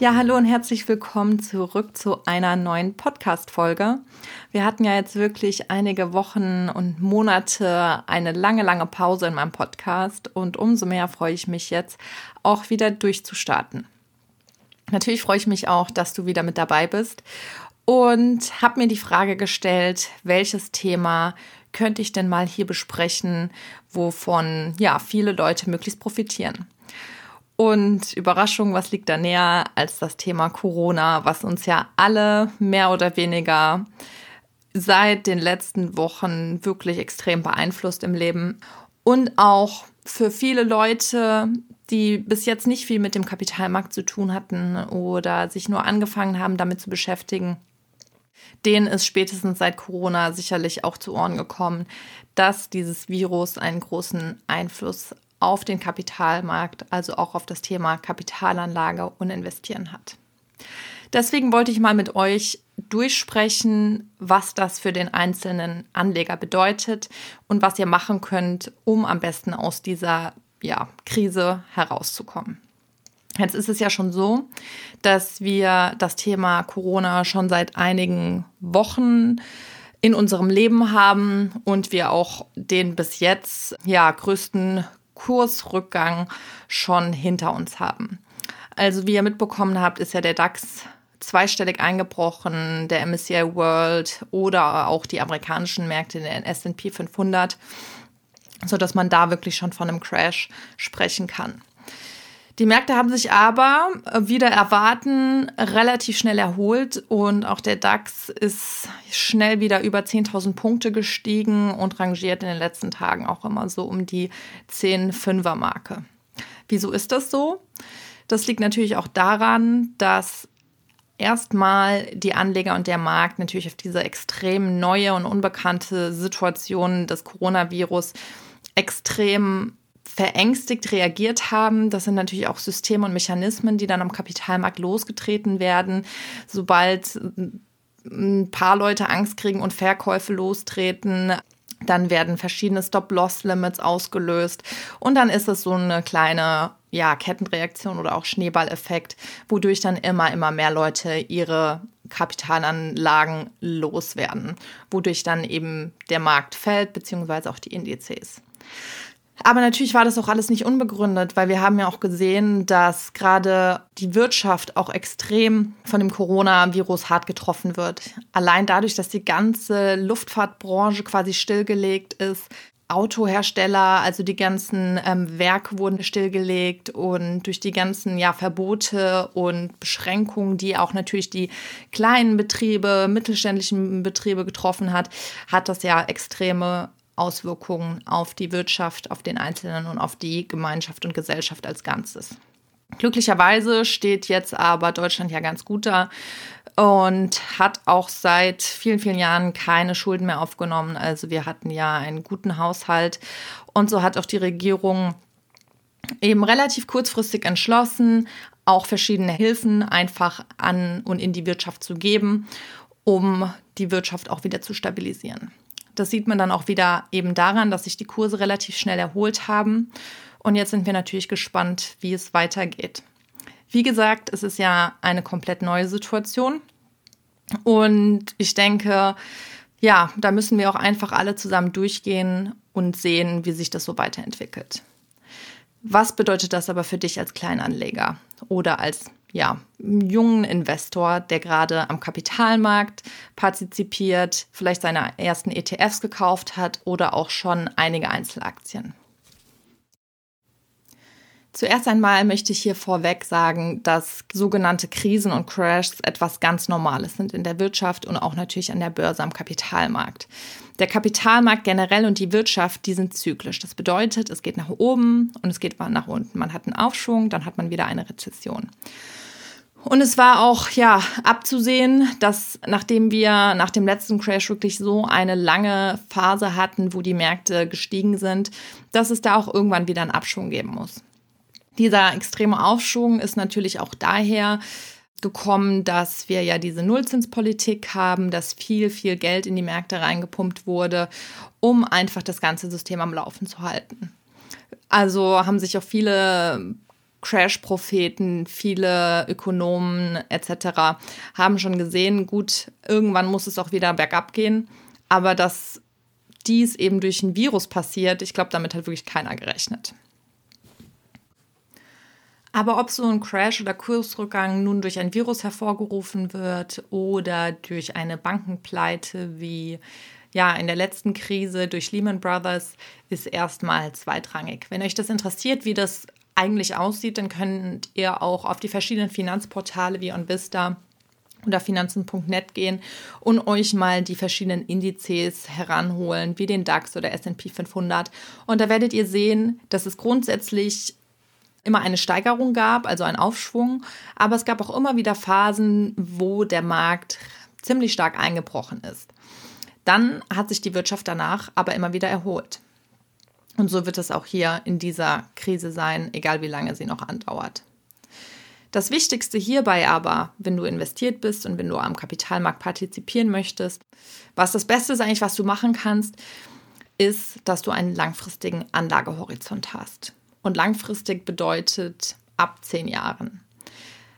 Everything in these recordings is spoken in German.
Ja, hallo und herzlich willkommen zurück zu einer neuen Podcast-Folge. Wir hatten ja jetzt wirklich einige Wochen und Monate eine lange, lange Pause in meinem Podcast und umso mehr freue ich mich jetzt auch wieder durchzustarten. Natürlich freue ich mich auch, dass du wieder mit dabei bist und habe mir die Frage gestellt, welches Thema könnte ich denn mal hier besprechen, wovon ja viele Leute möglichst profitieren. Und Überraschung, was liegt da näher als das Thema Corona, was uns ja alle mehr oder weniger seit den letzten Wochen wirklich extrem beeinflusst im Leben. Und auch für viele Leute, die bis jetzt nicht viel mit dem Kapitalmarkt zu tun hatten oder sich nur angefangen haben, damit zu beschäftigen, denen ist spätestens seit Corona sicherlich auch zu Ohren gekommen, dass dieses Virus einen großen Einfluss auf den Kapitalmarkt, also auch auf das Thema Kapitalanlage und Investieren hat. Deswegen wollte ich mal mit euch durchsprechen, was das für den einzelnen Anleger bedeutet und was ihr machen könnt, um am besten aus dieser ja, Krise herauszukommen. Jetzt ist es ja schon so, dass wir das Thema Corona schon seit einigen Wochen in unserem Leben haben und wir auch den bis jetzt ja größten Kursrückgang schon hinter uns haben. Also wie ihr mitbekommen habt, ist ja der DAX zweistellig eingebrochen, der MSCI World oder auch die amerikanischen Märkte, der S&P 500, sodass man da wirklich schon von einem Crash sprechen kann. Die Märkte haben sich aber wieder erwarten relativ schnell erholt und auch der DAX ist schnell wieder über 10.000 Punkte gestiegen und rangiert in den letzten Tagen auch immer so um die 10-5er Marke. Wieso ist das so? Das liegt natürlich auch daran, dass erstmal die Anleger und der Markt natürlich auf diese extrem neue und unbekannte Situation des Coronavirus extrem verängstigt reagiert haben. Das sind natürlich auch Systeme und Mechanismen, die dann am Kapitalmarkt losgetreten werden, sobald ein paar Leute Angst kriegen und Verkäufe lostreten. Dann werden verschiedene Stop-Loss-Limits ausgelöst und dann ist es so eine kleine ja, Kettenreaktion oder auch Schneeballeffekt, wodurch dann immer, immer mehr Leute ihre Kapitalanlagen loswerden, wodurch dann eben der Markt fällt, beziehungsweise auch die Indizes. Aber natürlich war das auch alles nicht unbegründet, weil wir haben ja auch gesehen, dass gerade die Wirtschaft auch extrem von dem Coronavirus hart getroffen wird. Allein dadurch, dass die ganze Luftfahrtbranche quasi stillgelegt ist. Autohersteller, also die ganzen ähm, Werke wurden stillgelegt und durch die ganzen ja, Verbote und Beschränkungen, die auch natürlich die kleinen Betriebe, mittelständischen Betriebe getroffen hat, hat das ja extreme Auswirkungen auf die Wirtschaft, auf den Einzelnen und auf die Gemeinschaft und Gesellschaft als Ganzes. Glücklicherweise steht jetzt aber Deutschland ja ganz gut da und hat auch seit vielen, vielen Jahren keine Schulden mehr aufgenommen. Also wir hatten ja einen guten Haushalt und so hat auch die Regierung eben relativ kurzfristig entschlossen, auch verschiedene Hilfen einfach an und in die Wirtschaft zu geben, um die Wirtschaft auch wieder zu stabilisieren. Das sieht man dann auch wieder eben daran, dass sich die Kurse relativ schnell erholt haben. Und jetzt sind wir natürlich gespannt, wie es weitergeht. Wie gesagt, es ist ja eine komplett neue Situation. Und ich denke, ja, da müssen wir auch einfach alle zusammen durchgehen und sehen, wie sich das so weiterentwickelt. Was bedeutet das aber für dich als Kleinanleger oder als ja, jungen Investor, der gerade am Kapitalmarkt partizipiert, vielleicht seine ersten ETFs gekauft hat oder auch schon einige Einzelaktien. Zuerst einmal möchte ich hier vorweg sagen, dass sogenannte Krisen und Crashs etwas ganz Normales sind in der Wirtschaft und auch natürlich an der Börse am Kapitalmarkt. Der Kapitalmarkt generell und die Wirtschaft, die sind zyklisch. Das bedeutet, es geht nach oben und es geht nach unten. Man hat einen Aufschwung, dann hat man wieder eine Rezession. Und es war auch ja abzusehen, dass nachdem wir nach dem letzten Crash wirklich so eine lange Phase hatten, wo die Märkte gestiegen sind, dass es da auch irgendwann wieder einen Abschwung geben muss. Dieser extreme Aufschwung ist natürlich auch daher gekommen, dass wir ja diese Nullzinspolitik haben, dass viel, viel Geld in die Märkte reingepumpt wurde, um einfach das ganze System am Laufen zu halten. Also haben sich auch viele Crash-Propheten, viele Ökonomen etc. haben schon gesehen, gut, irgendwann muss es auch wieder bergab gehen. Aber dass dies eben durch ein Virus passiert, ich glaube, damit hat wirklich keiner gerechnet. Aber ob so ein Crash oder Kursrückgang nun durch ein Virus hervorgerufen wird oder durch eine Bankenpleite wie ja, in der letzten Krise durch Lehman Brothers ist erstmal zweitrangig. Wenn euch das interessiert, wie das eigentlich aussieht, dann könnt ihr auch auf die verschiedenen Finanzportale wie OnVista oder finanzen.net gehen und euch mal die verschiedenen Indizes heranholen, wie den DAX oder S&P 500. Und da werdet ihr sehen, dass es grundsätzlich immer eine Steigerung gab, also einen Aufschwung, aber es gab auch immer wieder Phasen, wo der Markt ziemlich stark eingebrochen ist. Dann hat sich die Wirtschaft danach aber immer wieder erholt. Und so wird es auch hier in dieser Krise sein, egal wie lange sie noch andauert. Das Wichtigste hierbei aber, wenn du investiert bist und wenn du am Kapitalmarkt partizipieren möchtest, was das Beste ist eigentlich, was du machen kannst, ist, dass du einen langfristigen Anlagehorizont hast. Und langfristig bedeutet ab zehn Jahren.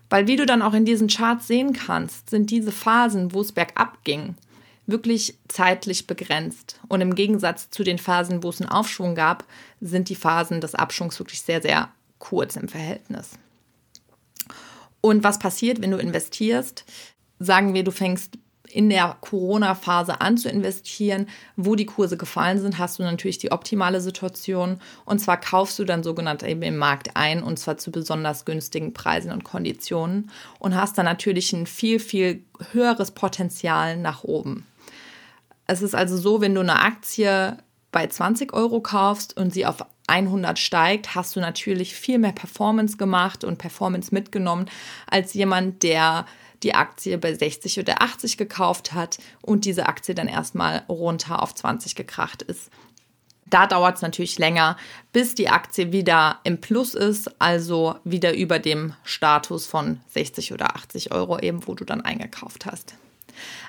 Weil wie du dann auch in diesen Charts sehen kannst, sind diese Phasen, wo es bergab ging, wirklich zeitlich begrenzt. Und im Gegensatz zu den Phasen, wo es einen Aufschwung gab, sind die Phasen des Abschwungs wirklich sehr, sehr kurz im Verhältnis. Und was passiert, wenn du investierst? Sagen wir, du fängst in der Corona-Phase an zu investieren, wo die Kurse gefallen sind, hast du natürlich die optimale Situation. Und zwar kaufst du dann sogenannt eben im Markt ein und zwar zu besonders günstigen Preisen und Konditionen und hast dann natürlich ein viel, viel höheres Potenzial nach oben. Es ist also so, wenn du eine Aktie bei 20 Euro kaufst und sie auf 100 steigt, hast du natürlich viel mehr Performance gemacht und Performance mitgenommen als jemand, der die Aktie bei 60 oder 80 gekauft hat und diese Aktie dann erstmal runter auf 20 gekracht ist. Da dauert es natürlich länger, bis die Aktie wieder im Plus ist, also wieder über dem Status von 60 oder 80 Euro eben, wo du dann eingekauft hast.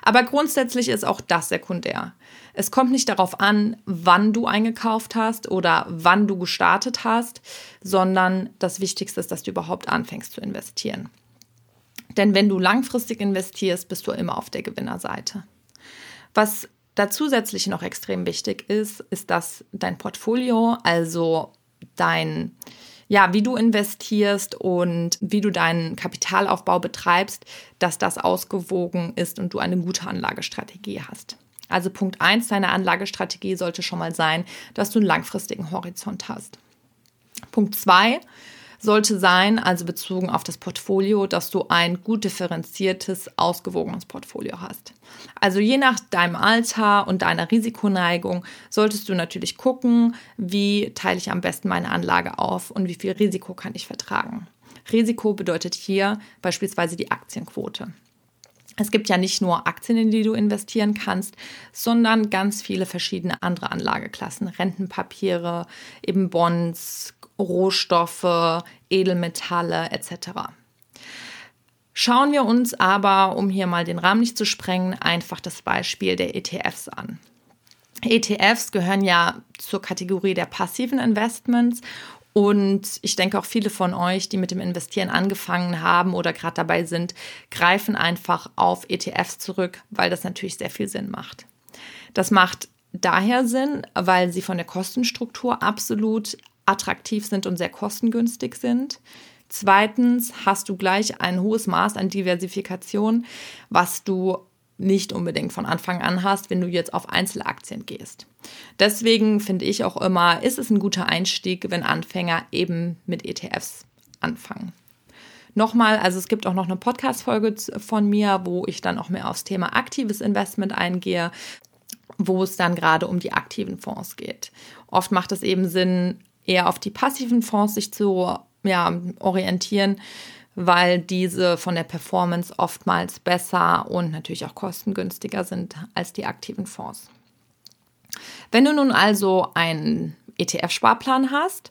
Aber grundsätzlich ist auch das sekundär. Es kommt nicht darauf an, wann du eingekauft hast oder wann du gestartet hast, sondern das Wichtigste ist, dass du überhaupt anfängst zu investieren. Denn wenn du langfristig investierst, bist du immer auf der Gewinnerseite. Was da zusätzlich noch extrem wichtig ist, ist, dass dein Portfolio, also dein, ja, wie du investierst und wie du deinen Kapitalaufbau betreibst, dass das ausgewogen ist und du eine gute Anlagestrategie hast. Also Punkt 1 deiner Anlagestrategie sollte schon mal sein, dass du einen langfristigen Horizont hast. Punkt 2 sollte sein, also bezogen auf das Portfolio, dass du ein gut differenziertes, ausgewogenes Portfolio hast. Also je nach deinem Alter und deiner Risikoneigung solltest du natürlich gucken, wie teile ich am besten meine Anlage auf und wie viel Risiko kann ich vertragen. Risiko bedeutet hier beispielsweise die Aktienquote. Es gibt ja nicht nur Aktien, in die du investieren kannst, sondern ganz viele verschiedene andere Anlageklassen, Rentenpapiere, eben Bonds, Rohstoffe, Edelmetalle etc. Schauen wir uns aber, um hier mal den Rahmen nicht zu sprengen, einfach das Beispiel der ETFs an. ETFs gehören ja zur Kategorie der passiven Investments und ich denke auch viele von euch, die mit dem Investieren angefangen haben oder gerade dabei sind, greifen einfach auf ETFs zurück, weil das natürlich sehr viel Sinn macht. Das macht daher Sinn, weil sie von der Kostenstruktur absolut attraktiv sind und sehr kostengünstig sind. Zweitens hast du gleich ein hohes Maß an Diversifikation, was du nicht unbedingt von Anfang an hast, wenn du jetzt auf Einzelaktien gehst. Deswegen finde ich auch immer, ist es ein guter Einstieg, wenn Anfänger eben mit ETFs anfangen. Nochmal, also es gibt auch noch eine Podcast-Folge von mir, wo ich dann auch mehr aufs Thema aktives Investment eingehe, wo es dann gerade um die aktiven Fonds geht. Oft macht es eben Sinn, eher auf die passiven Fonds sich zu ja, orientieren, weil diese von der Performance oftmals besser und natürlich auch kostengünstiger sind als die aktiven Fonds. Wenn du nun also einen ETF-Sparplan hast,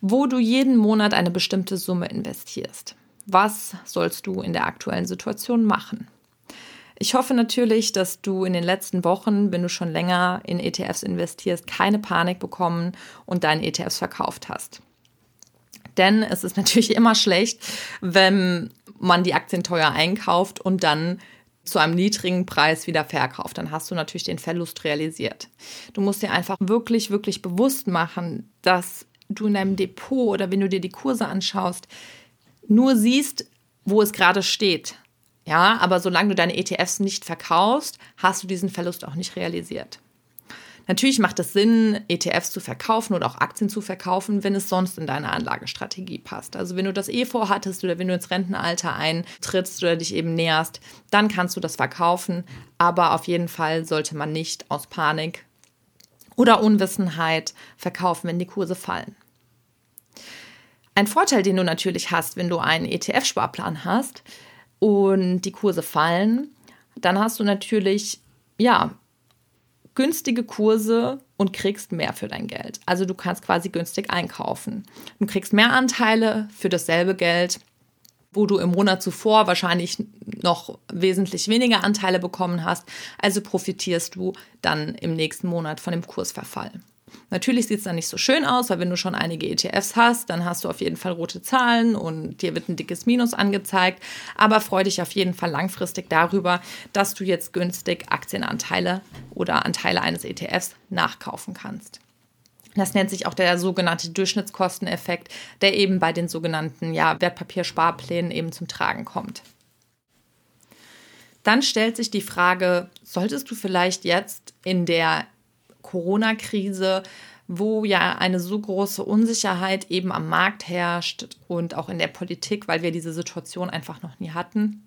wo du jeden Monat eine bestimmte Summe investierst, was sollst du in der aktuellen Situation machen? Ich hoffe natürlich, dass du in den letzten Wochen, wenn du schon länger in ETFs investierst, keine Panik bekommen und deine ETFs verkauft hast. Denn es ist natürlich immer schlecht, wenn man die Aktien teuer einkauft und dann zu einem niedrigen Preis wieder verkauft. Dann hast du natürlich den Verlust realisiert. Du musst dir einfach wirklich, wirklich bewusst machen, dass du in deinem Depot oder wenn du dir die Kurse anschaust, nur siehst, wo es gerade steht. Ja, aber solange du deine ETFs nicht verkaufst, hast du diesen Verlust auch nicht realisiert. Natürlich macht es Sinn, ETFs zu verkaufen oder auch Aktien zu verkaufen, wenn es sonst in deine Anlagestrategie passt. Also wenn du das eh vorhattest oder wenn du ins Rentenalter eintrittst oder dich eben näherst, dann kannst du das verkaufen. Aber auf jeden Fall sollte man nicht aus Panik oder Unwissenheit verkaufen, wenn die Kurse fallen. Ein Vorteil, den du natürlich hast, wenn du einen ETF-Sparplan hast und die Kurse fallen, dann hast du natürlich, ja, günstige Kurse und kriegst mehr für dein Geld. Also du kannst quasi günstig einkaufen. Du kriegst mehr Anteile für dasselbe Geld, wo du im Monat zuvor wahrscheinlich noch wesentlich weniger Anteile bekommen hast. Also profitierst du dann im nächsten Monat von dem Kursverfall. Natürlich sieht es dann nicht so schön aus, weil wenn du schon einige ETFs hast, dann hast du auf jeden Fall rote Zahlen und dir wird ein dickes Minus angezeigt. Aber freu dich auf jeden Fall langfristig darüber, dass du jetzt günstig Aktienanteile oder Anteile eines ETFs nachkaufen kannst. Das nennt sich auch der sogenannte Durchschnittskosteneffekt, der eben bei den sogenannten ja, Wertpapiersparplänen eben zum Tragen kommt. Dann stellt sich die Frage, solltest du vielleicht jetzt in der Corona-Krise, wo ja eine so große Unsicherheit eben am Markt herrscht und auch in der Politik, weil wir diese Situation einfach noch nie hatten,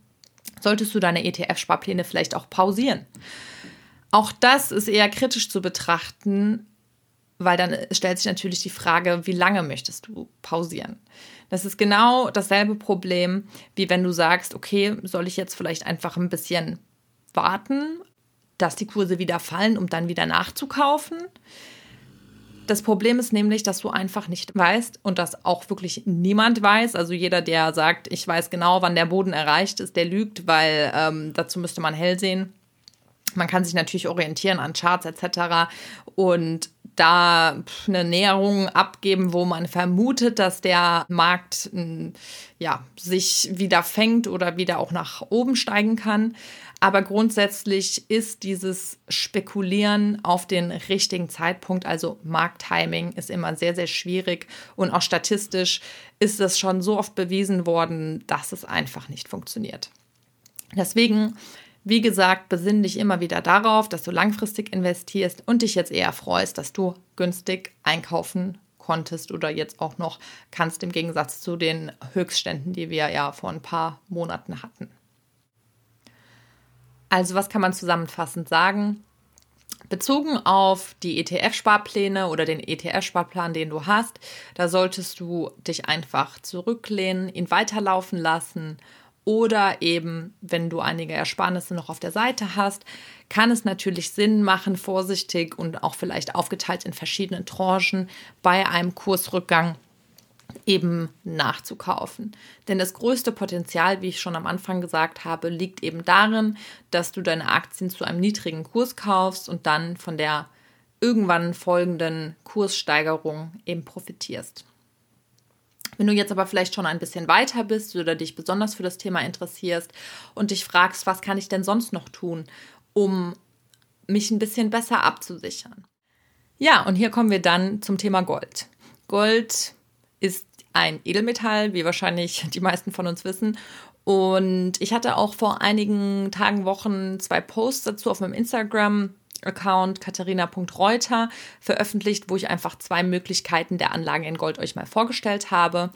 solltest du deine ETF-Sparpläne vielleicht auch pausieren. Auch das ist eher kritisch zu betrachten, weil dann stellt sich natürlich die Frage, wie lange möchtest du pausieren? Das ist genau dasselbe Problem, wie wenn du sagst, okay, soll ich jetzt vielleicht einfach ein bisschen warten, dass die Kurse wieder fallen, um dann wieder nachzukaufen. Das Problem ist nämlich, dass du einfach nicht weißt und dass auch wirklich niemand weiß. Also jeder, der sagt, ich weiß genau, wann der Boden erreicht ist, der lügt, weil ähm, dazu müsste man hell sehen. Man kann sich natürlich orientieren an Charts etc. Und da eine Näherung abgeben, wo man vermutet, dass der Markt ja, sich wieder fängt oder wieder auch nach oben steigen kann. Aber grundsätzlich ist dieses Spekulieren auf den richtigen Zeitpunkt, also Markttiming, ist immer sehr, sehr schwierig. Und auch statistisch ist es schon so oft bewiesen worden, dass es einfach nicht funktioniert. Deswegen wie gesagt, besinn dich immer wieder darauf, dass du langfristig investierst und dich jetzt eher freust, dass du günstig einkaufen konntest oder jetzt auch noch kannst im Gegensatz zu den Höchstständen, die wir ja vor ein paar Monaten hatten. Also was kann man zusammenfassend sagen? Bezogen auf die ETF-Sparpläne oder den ETF-Sparplan, den du hast, da solltest du dich einfach zurücklehnen, ihn weiterlaufen lassen oder eben, wenn du einige Ersparnisse noch auf der Seite hast, kann es natürlich Sinn machen, vorsichtig und auch vielleicht aufgeteilt in verschiedenen Tranchen bei einem Kursrückgang eben nachzukaufen. Denn das größte Potenzial, wie ich schon am Anfang gesagt habe, liegt eben darin, dass du deine Aktien zu einem niedrigen Kurs kaufst und dann von der irgendwann folgenden Kurssteigerung eben profitierst. Wenn du jetzt aber vielleicht schon ein bisschen weiter bist oder dich besonders für das Thema interessierst und dich fragst, was kann ich denn sonst noch tun, um mich ein bisschen besser abzusichern? Ja, und hier kommen wir dann zum Thema Gold. Gold ist ein Edelmetall, wie wahrscheinlich die meisten von uns wissen. Und ich hatte auch vor einigen Tagen, Wochen zwei Posts dazu auf meinem Instagram Account katharina.reuter veröffentlicht, wo ich einfach zwei Möglichkeiten der Anlage in Gold euch mal vorgestellt habe.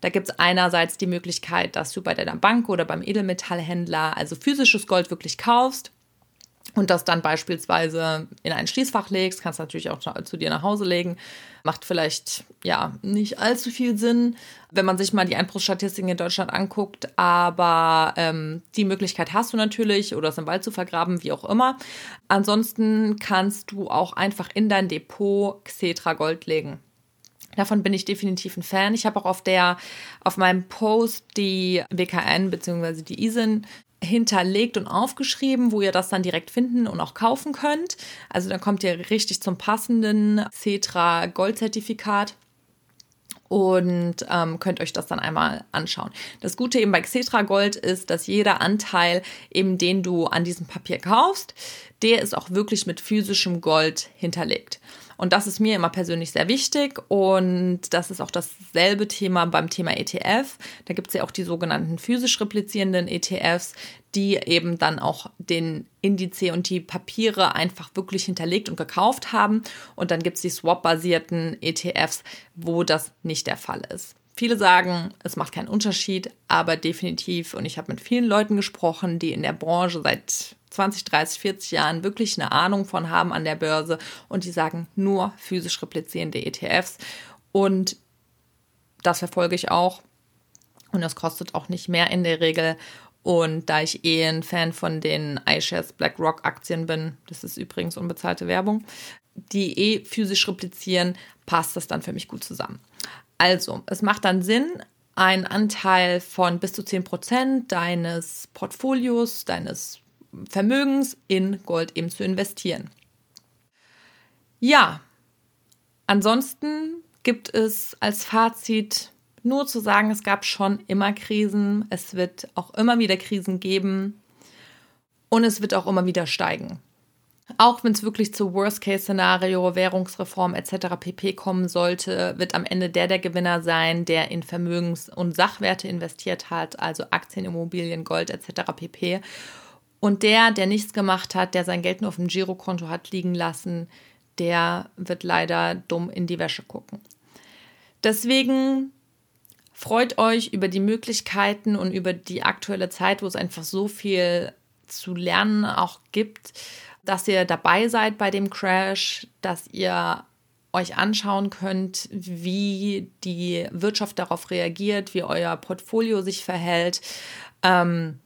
Da gibt es einerseits die Möglichkeit, dass du bei deiner Bank oder beim Edelmetallhändler also physisches Gold wirklich kaufst und das dann beispielsweise in ein Schließfach legst, kannst du natürlich auch zu dir nach Hause legen. Macht vielleicht ja nicht allzu viel Sinn, wenn man sich mal die Einbruchsstatistiken in Deutschland anguckt, aber ähm, die Möglichkeit hast du natürlich oder es im Wald zu vergraben, wie auch immer. Ansonsten kannst du auch einfach in dein Depot Xetra Gold legen. Davon bin ich definitiv ein Fan. Ich habe auch auf der, auf meinem Post die WKN bzw. die ISIN hinterlegt und aufgeschrieben, wo ihr das dann direkt finden und auch kaufen könnt. Also dann kommt ihr richtig zum passenden Cetra Goldzertifikat und ähm, könnt euch das dann einmal anschauen. Das Gute eben bei Xetra Gold ist, dass jeder Anteil, eben den du an diesem Papier kaufst, der ist auch wirklich mit physischem Gold hinterlegt. Und das ist mir immer persönlich sehr wichtig. Und das ist auch dasselbe Thema beim Thema ETF. Da gibt es ja auch die sogenannten physisch replizierenden ETFs, die eben dann auch den Indize und die Papiere einfach wirklich hinterlegt und gekauft haben. Und dann gibt es die Swap-basierten ETFs, wo das nicht der Fall ist. Viele sagen, es macht keinen Unterschied, aber definitiv, und ich habe mit vielen Leuten gesprochen, die in der Branche seit 20, 30, 40 Jahren wirklich eine Ahnung von haben an der Börse und die sagen nur physisch replizierende ETFs. Und das verfolge ich auch. Und das kostet auch nicht mehr in der Regel. Und da ich eh ein Fan von den iShares BlackRock Aktien bin, das ist übrigens unbezahlte Werbung, die eh physisch replizieren, passt das dann für mich gut zusammen. Also, es macht dann Sinn, einen Anteil von bis zu 10% deines Portfolios, deines Vermögens in Gold eben zu investieren. Ja, ansonsten gibt es als Fazit nur zu sagen, es gab schon immer Krisen, es wird auch immer wieder Krisen geben und es wird auch immer wieder steigen. Auch wenn es wirklich zu Worst-Case-Szenario, Währungsreform etc. pp kommen sollte, wird am Ende der der Gewinner sein, der in Vermögens- und Sachwerte investiert hat, also Aktien, Immobilien, Gold etc. pp. Und der, der nichts gemacht hat, der sein Geld nur auf dem Girokonto hat liegen lassen, der wird leider dumm in die Wäsche gucken. Deswegen freut euch über die Möglichkeiten und über die aktuelle Zeit, wo es einfach so viel zu lernen auch gibt, dass ihr dabei seid bei dem Crash, dass ihr euch anschauen könnt, wie die Wirtschaft darauf reagiert, wie euer Portfolio sich verhält. Ähm,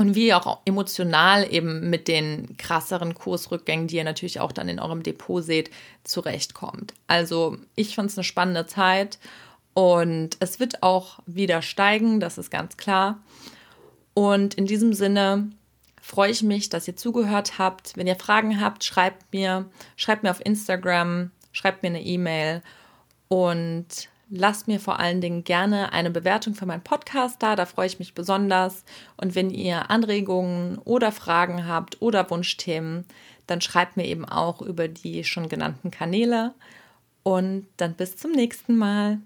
und wie ihr auch emotional eben mit den krasseren Kursrückgängen, die ihr natürlich auch dann in eurem Depot seht, zurechtkommt. Also ich fand es eine spannende Zeit und es wird auch wieder steigen, das ist ganz klar. Und in diesem Sinne freue ich mich, dass ihr zugehört habt. Wenn ihr Fragen habt, schreibt mir, schreibt mir auf Instagram, schreibt mir eine E-Mail und lasst mir vor allen Dingen gerne eine Bewertung für meinen Podcast da. Da freue ich mich besonders. Und wenn ihr Anregungen oder Fragen habt oder Wunschthemen, dann schreibt mir eben auch über die schon genannten Kanäle. Und dann bis zum nächsten Mal.